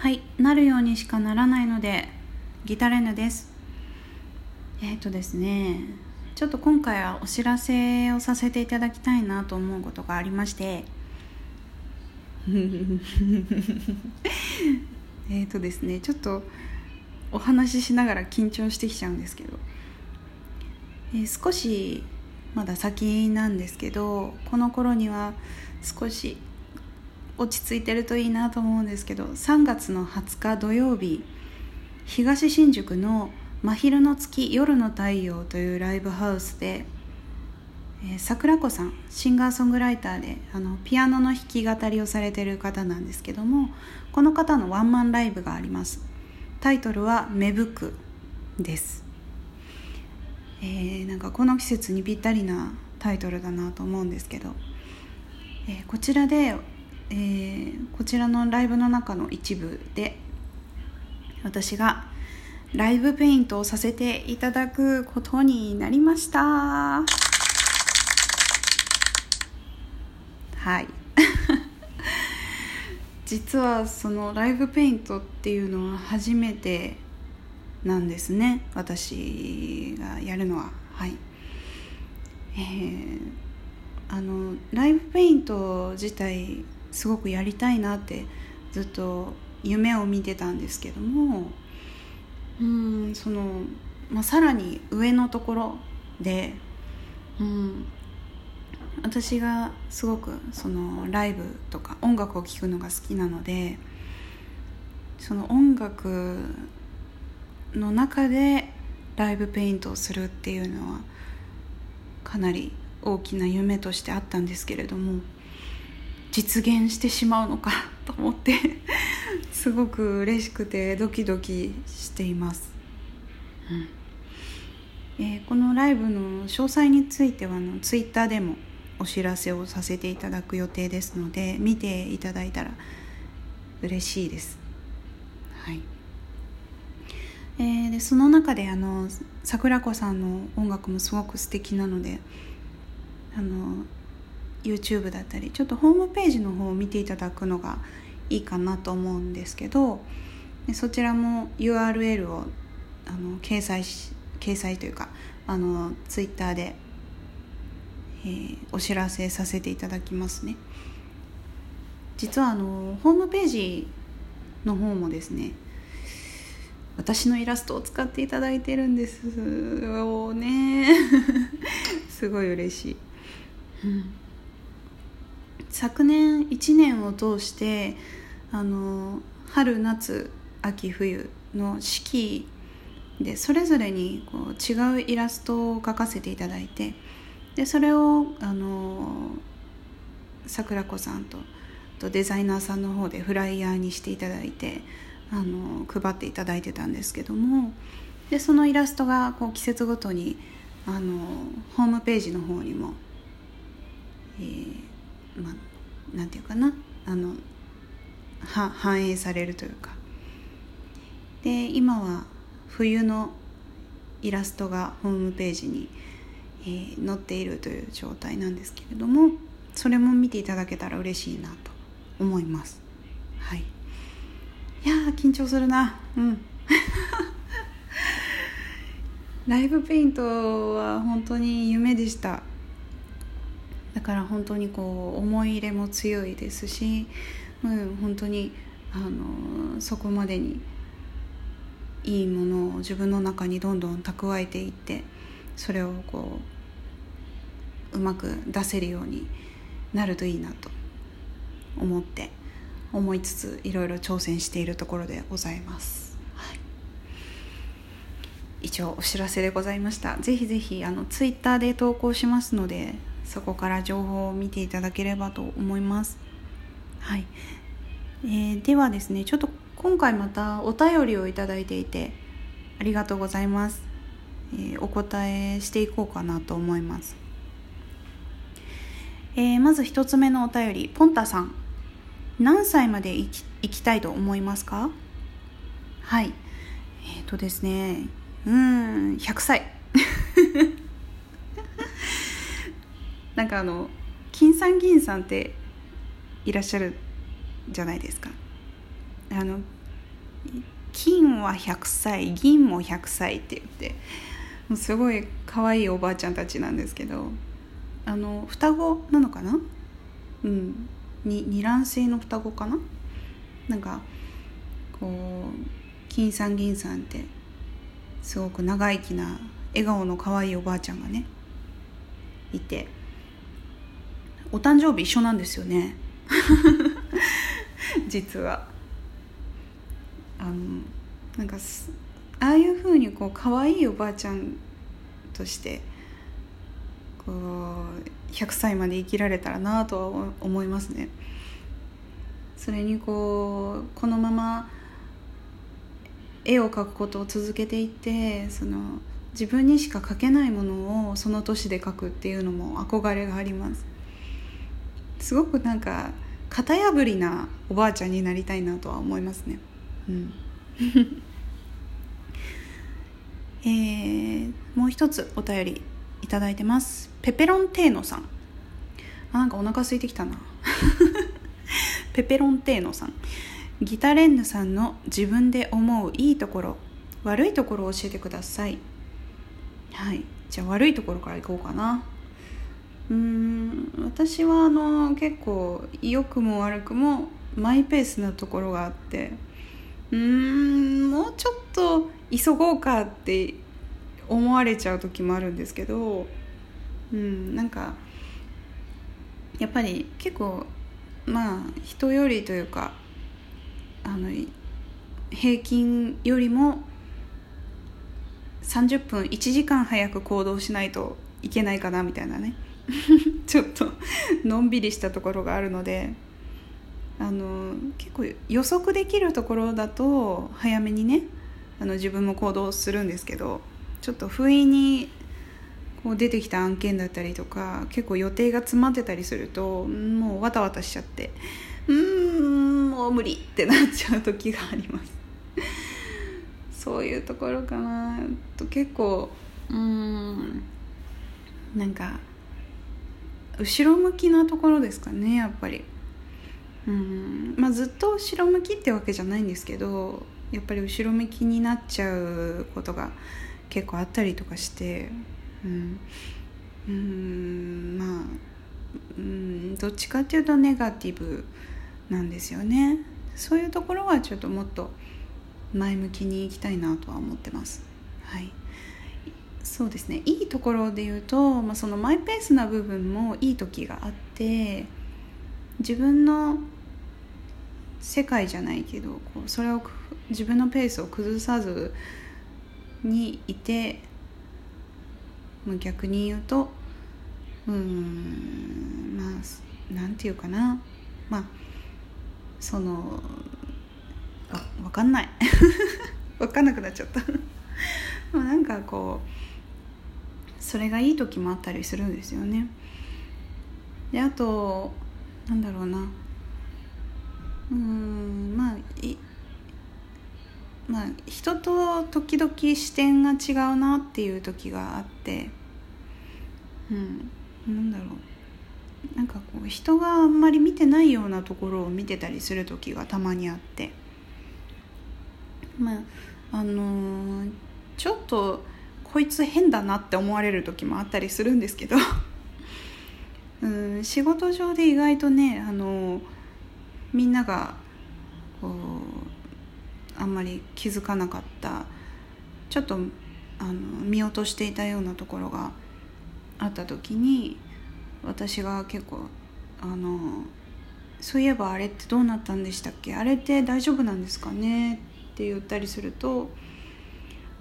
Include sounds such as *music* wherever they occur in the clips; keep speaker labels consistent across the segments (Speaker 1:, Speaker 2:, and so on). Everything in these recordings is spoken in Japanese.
Speaker 1: はいなるようにしかならないのでギタレヌです。えっ、ー、とですねちょっと今回はお知らせをさせていただきたいなと思うことがありまして。*laughs* えっとですねちょっとお話ししながら緊張してきちゃうんですけど、えー、少しまだ先なんですけどこの頃には少し落ち着いてるといいなと思うんですけど3月の20日土曜日東新宿の「真昼の月夜の太陽」というライブハウスで、えー、桜子さんシンガーソングライターであのピアノの弾き語りをされてる方なんですけどもこの方のワンマンライブがあります。タイトルは「芽吹く」です。えー、なんかこの季節にぴったりなタイトルだなと思うんですけど、えー、こちらで、えー、こちらのライブの中の一部で私がライブペイントをさせていただくことになりました。はい。*laughs* 実はそのライブペイントっていうのは初めてなんですね私がやるのは。はい。えー、あのライブペイント自体すごくやりたいなってずっと夢を見てたんですけどもうん。その、まあ、さらに上のところで、うん、私がすごくそのライブとか音楽を聴くのが好きなのでその音楽の中でライブペイントをするっていうのはかなり大きな夢としてあったんですけれども実現してしまうのかと思ってすごく嬉しくてドキドキしています、うん。えー、このライブの詳細についてはあのツイッターでもお知らせをさせていただく予定ですので見ていただいたら嬉しいです。はい。えー、でその中であの桜子さんの音楽もすごく素敵なのであの YouTube だったりちょっとホームページの方を見ていただくのがいいかなと思うんですけどでそちらも URL をあの掲載し掲載というかあの Twitter で、えー、お知らせさせていただきますね。実はあのホームページの方もですね私のイラストを使っていただいてるんですよね。*laughs* すごい嬉しい、うん、昨年1年を通してあの春夏秋冬の四季でそれぞれにこう違うイラストを描かせていただいてでそれをあの桜子さんととデザイナーさんの方でフライヤーにしていただいてあの配っていただいてたんですけどもでそのイラストがこう季節ごとにあのホームページの方にも、えー、まあなんていうかなあのは反映されるというか。で今は冬のイラストがホームページに、えー、載っているという状態なんですけれどもそれも見ていただけたら嬉しいなと思います。はい。いや緊張するな。うん。*laughs* ライブペイントは本当に夢でした。だから本当にこう思い入れも強いですし、うん、本当にあのそこまでにいいものを自分の中にどんどん蓄えていってそれをこううまく出せるようになるといいなと思って思いつついろいろ挑戦しているところでございます、はい、一応お知らせでございました。ぜひぜひあのツイッターで投稿しますのでそこから情報を見ていただければと思います。はい、えー、ではですねちょっと今回またお便りをいただいていてありがとうございます、えー、お答えしていこうかなと思います。えー、まず1つ目のお便りポンタさん。何歳まで生き生きたいと思いますか？はい。えっ、ー、とですねうん100歳。なんかあの金さん銀さんっていらっしゃるじゃないですか。あの金は100歳銀も100歳って言ってもうすごい可愛いおばあちゃんたちなんですけどあの双子なのかな？うん。に二卵性の双子かな？なんかこう金さん銀さんってすごく長生きな笑顔の可愛いおばあちゃんがねいて。お誕生日一緒なんですよね。*laughs* 実は。あのなんかああいうふうにこう可愛いおばあちゃんとしてこう100歳まで生きられたらなとは思いますね。それにこうこのまま絵を描くことを続けていってその自分にしか描けないものをその年で描くっていうのも憧れがあります。すごくなんか型破りなおばあちゃんになりたいなとは思いますね。うん。*laughs* えー、もう一つお便りいただいてます。ペペロンテーノさん。あなんかお腹空いてきたな。*laughs* ペペロンテーノさん。ギタレンヌさんの自分で思ういいところ。悪いところを教えてください。はい。じゃあ悪いところからいこうかな。うん私はあの結構良くも悪くもマイペースなところがあってうんもうちょっと急ごうかって思われちゃう時もあるんですけどうんなんかやっぱり結構まあ人よりというかあの平均よりも30分1時間早く行動しないといけないかなみたいなね。*laughs* ちょっとのんびりしたところがあるのであの結構予測できるところだと早めにねあの自分も行動するんですけどちょっと不意にこう出てきた案件だったりとか結構予定が詰まってたりするともうわたわたしちゃってうんもう無理ってなっちゃう時があります。そういうところかな。と結構うんなんか後ろ向きなところですかねやっぱり。うんまあずっと後ろ向きってわけじゃないんですけどやっぱり後ろ向きになっちゃうことが結構あったりとかしてうんうんまあうんどっちかっていうとネガティブなんですよね。そういうところはちょっともっと前向きにいきたいなとは思ってます。はい。そうですね。いいところで言うと、まあ、そのマイペースな部分もいい時があって自分の世界じゃないけどこうそれを自分のペースを崩さずにいて逆に言うとうんまあなんていうかな。まあそのあ分かんない。*laughs* 分かんなくなっちゃった。*laughs* まあなんかこうそれがいい時もあったりするんですよね。であとなんだろうな。うんまあいまあ人と時々視点が違うなっていう時があってうんなんだろう。なんかこう人があんまり見てないようなところを見てたりする時がたまにあって。まああのー、ちょっとこいつ変だなって思われる時もあったりするんですけど。*laughs* うん仕事上で意外とね、あの、みんながこうあんまり気づかなかったちょっとあの見落としていたようなところがあった時に私が結構あのそういえばあれってどうなったんでしたっけ？あれって大丈夫なんですかね？って言ったりすると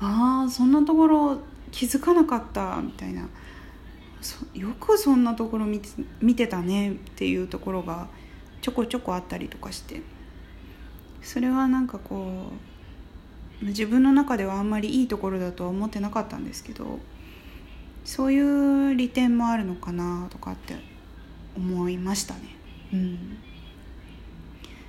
Speaker 1: ああそんなところ気づかなかったみたいな。よくそんなところ見て見てたねっていうところがちょこちょこあったりとかして。それはなんかこう自分の中ではあんまりいいところだとは思ってなかったんですけどそういう利点もあるのかなとかって思いましたね。うん。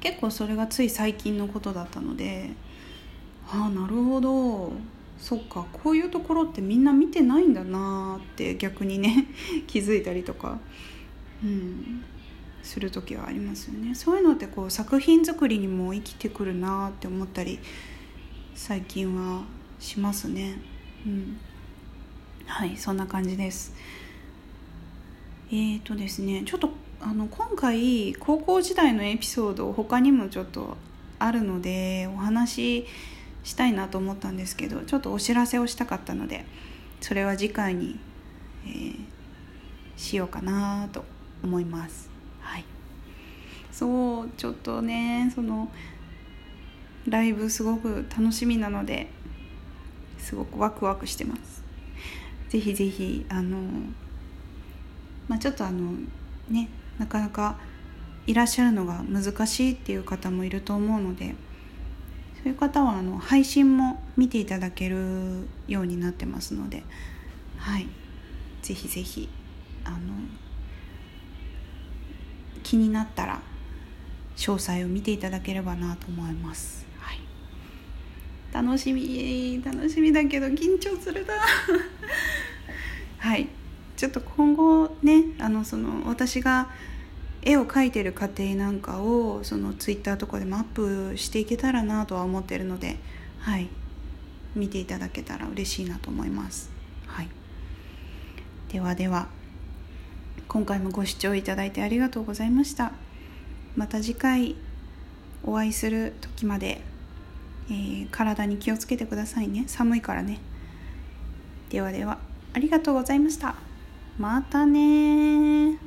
Speaker 1: 結構それがつい最近のことだったのであなるほど。そっかこういうところってみんな見てないんだなって逆にね *laughs* 気づいたりとかうんする時はありますよね。そういうのってこう作品作りにも生きてくるなって思ったり最近はしますね。うん。はいそんな感じです。えーとですねちょっとあの今回高校時代のエピソード他にもちょっとあるのでお話ししたいなと思ったんですけどちょっとお知らせをしたかったのでそれは次回に、えー、しようかなと思います。はい。そうちょっとねそのライブすごく楽しみなのですごくワクワクしてます。ぜひぜひあのまあちょっとあのねなかなかいらっしゃるのが難しいっていう方もいると思うのでそういう方はあの配信も見ていただけるようになってますのではい。ぜひぜひあの気になったら詳細を見ていただければなと思います、はい、楽しみ楽しみだけど緊張するな。*laughs* はい。ちょっと今後ねあのその私が絵を描いてる過程なんかをそのツイッターとかでもアップしていけたらなとは思ってるのではい。見ていただけたら嬉しいなと思います。はい。ではでは今回もご視聴いただいてありがとうございました。また次回お会いする時まで、えー、体に気をつけてくださいね。寒いからね。ではではありがとうございました。またね